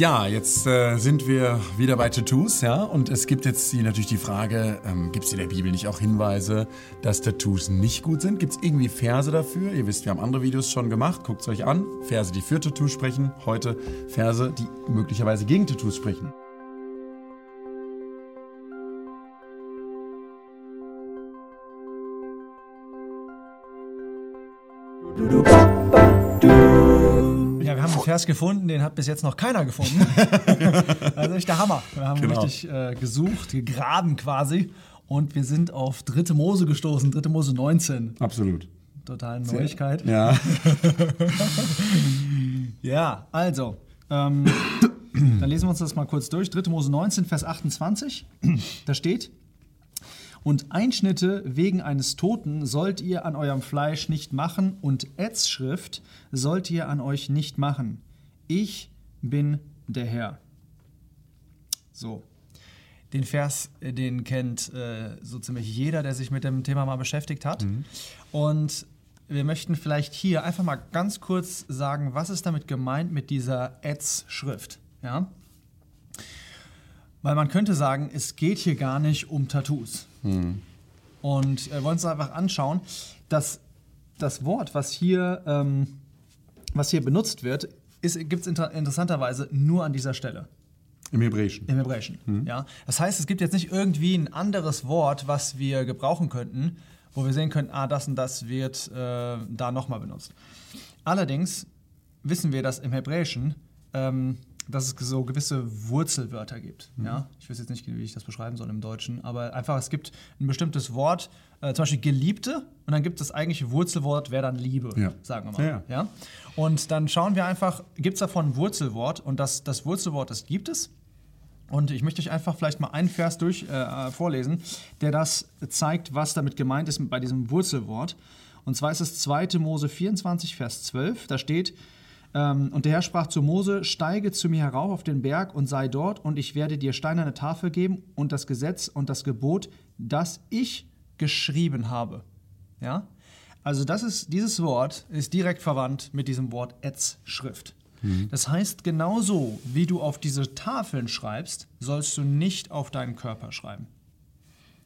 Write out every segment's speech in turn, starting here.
Ja, jetzt äh, sind wir wieder bei Tattoos, ja, und es gibt jetzt die, natürlich die Frage, ähm, gibt es in der Bibel nicht auch Hinweise, dass Tattoos nicht gut sind? Gibt es irgendwie Verse dafür? Ihr wisst, wir haben andere Videos schon gemacht, guckt es euch an. Verse, die für Tattoos sprechen, heute Verse, die möglicherweise gegen Tattoos sprechen. Wir haben einen Vers gefunden, den hat bis jetzt noch keiner gefunden. also echt der Hammer. Wir haben Genau. richtig äh, gesucht, gegraben quasi. Und wir sind auf Dritte Mose gestoßen, Dritte Mose 19. Absolut. Total Neuigkeit. Ja. Ja, also, ähm, dann lesen wir uns das mal kurz durch. 3. Mose 19, Vers 28. Da steht: Und Einschnitte wegen eines Toten sollt ihr an eurem Fleisch nicht machen, und Ätzschrift sollt ihr an euch nicht machen. Ich bin der Herr. So. Den Vers, äh, den kennt äh, so ziemlich jeder, der sich mit dem Thema mal beschäftigt hat. Und wir möchten vielleicht hier einfach mal ganz kurz sagen, was ist damit gemeint mit dieser Ads-Schrift. Ja? Weil man könnte sagen, es geht hier gar nicht um Tattoos. Und äh, wir wollen uns einfach anschauen, dass das Wort, was hier, ähm, was hier benutzt wird, gibt es inter interessanterweise nur an dieser Stelle. Im Hebräischen. Im Hebräischen. Ja? Das heißt, es gibt jetzt nicht irgendwie ein anderes Wort, was wir gebrauchen könnten, wo wir sehen könnten, ah, das und das wird äh, da nochmal benutzt. Allerdings wissen wir, dass im Hebräischen, ähm, dass es so gewisse Wurzelwörter gibt. Ja? Ich weiß jetzt nicht, wie ich das beschreiben soll im Deutschen, aber einfach, es gibt ein bestimmtes Wort, äh, zum Beispiel Geliebte, und dann gibt es das eigentliche Wurzelwort, wäre dann Liebe, Ja. sagen wir mal. Ja, ja. Und dann schauen wir einfach, gibt es davon ein Wurzelwort? Und das, das Wurzelwort, das gibt es. Und ich möchte euch einfach vielleicht mal einen Vers durch äh, vorlesen, der das zeigt, was damit gemeint ist bei diesem Wurzelwort. Und zwar ist es 2. Mose 24, Vers 12. Da steht, und der Herr sprach zu Mose, steige zu mir herauf auf den Berg und sei dort, und ich werde dir steinerne Tafel geben und das Gesetz und das Gebot, das ich geschrieben habe. Ja? Also das ist, dieses Wort ist direkt verwandt mit diesem Wort Etz-Schrift. Das heißt, genauso wie du auf diese Tafeln schreibst, sollst du nicht auf deinen Körper schreiben.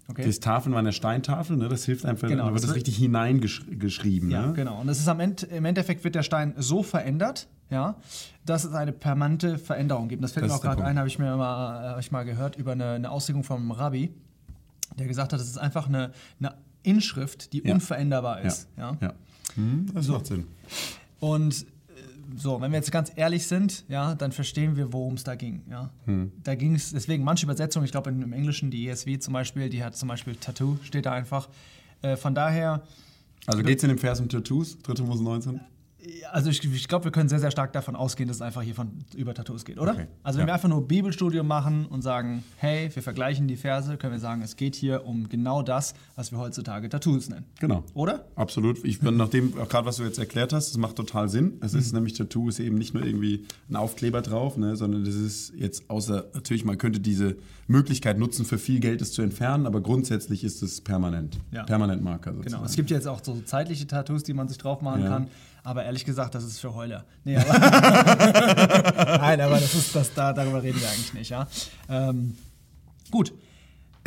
Okay? Das Tafeln war eine Steintafel, ne? das hilft einfach, Genau, da wird das das richtig hineingeschrieben. Ja, ne? genau. Und das ist am Ende, im Endeffekt wird der Stein so verändert, ja, dass es eine permanente Veränderung gibt. Das fällt Das mir auch gerade ein, habe ich mir mal, hab ich mal gehört über eine, eine Auslegung vom Rabbi, der gesagt hat, es ist einfach eine, eine Inschrift, die Ja. unveränderbar Ja. ist. Ja. ja. Hm, das macht Sinn. Und äh, so, wenn wir jetzt ganz ehrlich sind, ja, dann verstehen wir, worum es da ging. Ja. Da ging es, deswegen manche Übersetzungen, ich glaube im Englischen, die ESV zum Beispiel, die hat zum Beispiel Tattoo, steht da einfach. Äh, von daher, Also geht es in dem Vers um Tattoos, 3. Mose 19? Also ich, ich glaube, wir können sehr, sehr stark davon ausgehen, dass es einfach hier von, über Tattoos geht, oder? Okay. Also wenn Ja. wir einfach nur Bibelstudium machen und sagen, hey, wir vergleichen die Verse, können wir sagen, es geht hier um genau das, was wir heutzutage Tattoos nennen. Genau. Oder? Absolut. Ich bin nachdem, auch gerade was du jetzt erklärt hast, das macht total Sinn. Es Mhm. ist nämlich Tattoo, ist eben nicht nur irgendwie ein Aufkleber drauf, ne, sondern das ist jetzt außer, natürlich, man könnte diese Möglichkeit nutzen, für viel Geld es zu entfernen, aber grundsätzlich ist es permanent. Ja. Permanent Marker sozusagen. Genau. Es gibt jetzt auch so zeitliche Tattoos, die man sich drauf machen Ja. kann. Aber ehrlich gesagt, das ist für Heuler. Nee, aber Nein, aber das ist, das, da, darüber reden wir eigentlich nicht, ja. Ähm, gut.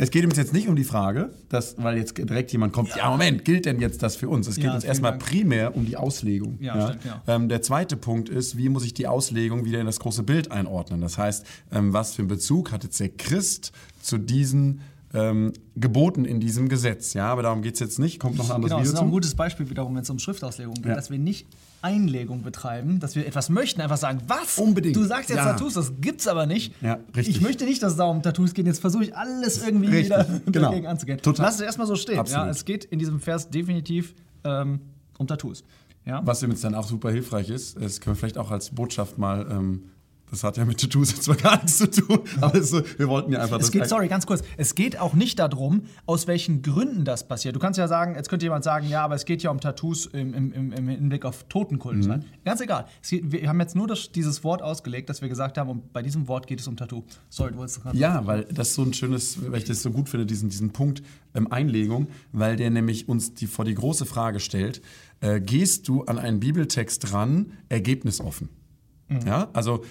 Es geht uns jetzt nicht um die Frage, dass, weil jetzt direkt jemand kommt, ja, Moment, gilt denn jetzt das für uns? Es geht Ja, uns erstmal Dank. primär um die Auslegung. Ja, stimmt, ja. Ähm, der zweite Punkt ist, wie muss ich die Auslegung wieder in das große Bild einordnen? Das heißt, ähm, was für einen Bezug hat jetzt der Christ zu diesen ähm, Geboten in diesem Gesetz? Ja, aber darum geht es jetzt nicht. Kommt noch ein anderes Genau, das Video ist auch ein gutes Beispiel wiederum, wenn es um Schriftauslegung geht, Ja. dass wir nicht Einlegung betreiben, dass wir etwas möchten, einfach sagen, was? Unbedingt. Du sagst jetzt Ja. Tattoos, das gibt's aber nicht. Ja, richtig. Ich möchte nicht, dass es da um Tattoos geht. Jetzt versuche ich alles irgendwie Richtig, wieder genau. dagegen anzugehen. Total. Lass es erstmal so stehen. Ja, es geht in diesem Vers definitiv ähm, um Tattoos. Ja? Was übrigens dann auch super hilfreich ist, das können wir vielleicht auch als Botschaft mal, ähm, das hat ja mit Tattoos jetzt zwar gar nichts zu tun, aber es, wir wollten ja einfach Es das geht, sorry, ganz kurz. Es geht auch nicht darum, aus welchen Gründen das passiert. Du kannst ja sagen, jetzt könnte jemand sagen, ja, aber es geht ja um Tattoos im, im, im, im Hinblick auf Totenkult. Mhm. Ganz egal. Geht, wir haben jetzt nur das, dieses Wort ausgelegt, dass wir gesagt haben, und bei diesem Wort geht es um Tattoo. Sorry, du wolltest gerade. Ja, weil das so ein schönes, weil ich das so gut finde, diesen, diesen Punkt ähm, Einlegung, weil der nämlich uns die, vor die große Frage stellt, äh, gehst du an einen Bibeltext ran, ergebnisoffen? Ja, also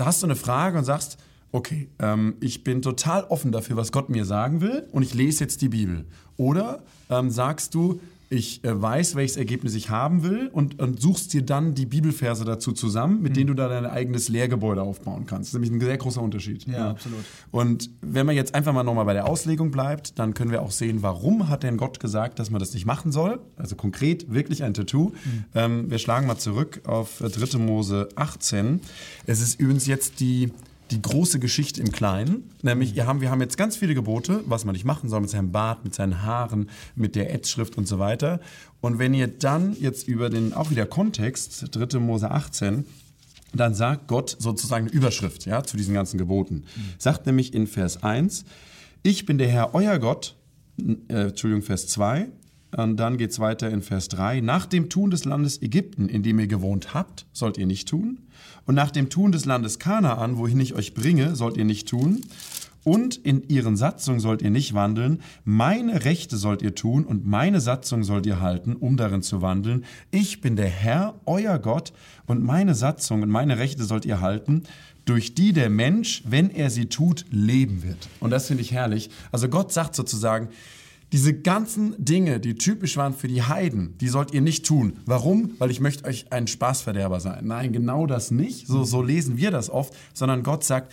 hast du eine Frage und sagst, okay, ähm, ich bin total offen dafür, was Gott mir sagen will und ich lese jetzt die Bibel. Oder ähm, sagst du, ich äh, weiß, welches Ergebnis ich haben will und, und suchst dir dann die Bibelverse dazu zusammen, mit denen du dann dein eigenes Lehrgebäude aufbauen kannst. Das ist nämlich ein sehr großer Unterschied. Ja, absolut. Und wenn man jetzt einfach mal nochmal bei der Auslegung bleibt, dann können wir auch sehen, warum hat denn Gott gesagt, dass man das nicht machen soll? Also konkret wirklich ein Tattoo. Ähm, wir schlagen mal zurück auf äh, 3. Mose 18. Es ist übrigens jetzt die, die große Geschichte im Kleinen. Nämlich, wir haben, wir haben jetzt ganz viele Gebote, was man nicht machen soll mit seinem Bart, mit seinen Haaren, mit der Edschrift und so weiter. Und wenn ihr dann jetzt über den, auch wieder Kontext, 3. Mose 18, dann sagt Gott sozusagen eine Überschrift ja, zu diesen ganzen Geboten. Sagt nämlich in Vers 1, ich bin der Herr, euer Gott, äh, Entschuldigung, Vers 2, und dann geht es weiter in Vers 3, nach dem Tun des Landes Ägypten, in dem ihr gewohnt habt, sollt ihr nicht tun. Und nach dem Tun des Landes Kanaan, wohin ich euch bringe, sollt ihr nicht tun. Und in ihren Satzungen sollt ihr nicht wandeln. Meine Rechte sollt ihr tun und meine Satzung sollt ihr halten, um darin zu wandeln. Ich bin der Herr, euer Gott, und meine Satzung und meine Rechte sollt ihr halten, durch die der Mensch, wenn er sie tut, leben wird. Und das finde ich herrlich. Also Gott sagt sozusagen, diese ganzen Dinge, die typisch waren für die Heiden, die sollt ihr nicht tun. Warum? Weil ich möchte euch ein Spaßverderber sein. Nein, genau das nicht. So, so lesen wir das oft, sondern Gott sagt,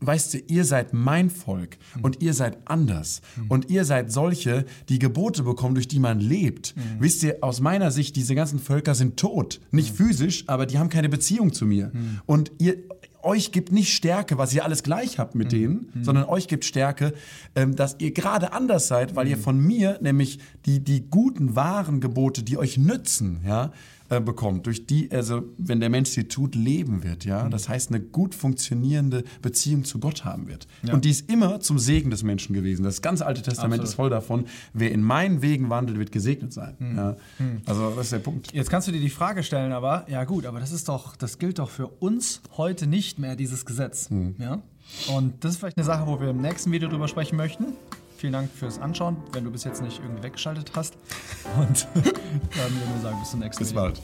weißt du, ihr seid mein Volk und ihr seid anders. Und ihr seid solche, die Gebote bekommen, durch die man lebt. Wisst ihr, aus meiner Sicht, diese ganzen Völker sind tot. Nicht physisch, aber die haben keine Beziehung zu mir. Und ihr, euch gibt nicht Stärke, was ihr alles gleich habt mit denen, sondern euch gibt Stärke, ähm, dass ihr gerade anders seid, weil ihr von mir nämlich die, die guten, wahren Gebote, die euch nützen, ja, äh, bekommt, durch die, also wenn der Mensch sie tut, leben wird, ja. Das heißt, eine gut funktionierende Beziehung zu Gott haben wird. Und die ist immer zum Segen des Menschen gewesen. Das ganze Alte Testament Absolut. ist voll davon, wer in meinen Wegen wandelt, wird gesegnet sein. Ja. Also das ist der Punkt. Jetzt kannst du dir die Frage stellen, aber ja gut, aber das ist doch, das gilt doch für uns heute nicht mehr, dieses Gesetz. Ja? Und das ist vielleicht eine Sache, wo wir im nächsten Video drüber sprechen möchten. Vielen Dank fürs Anschauen, wenn du bis jetzt nicht irgendwie weggeschaltet hast. Und dann würden wir sagen, bis zum nächsten Bis Video. bald.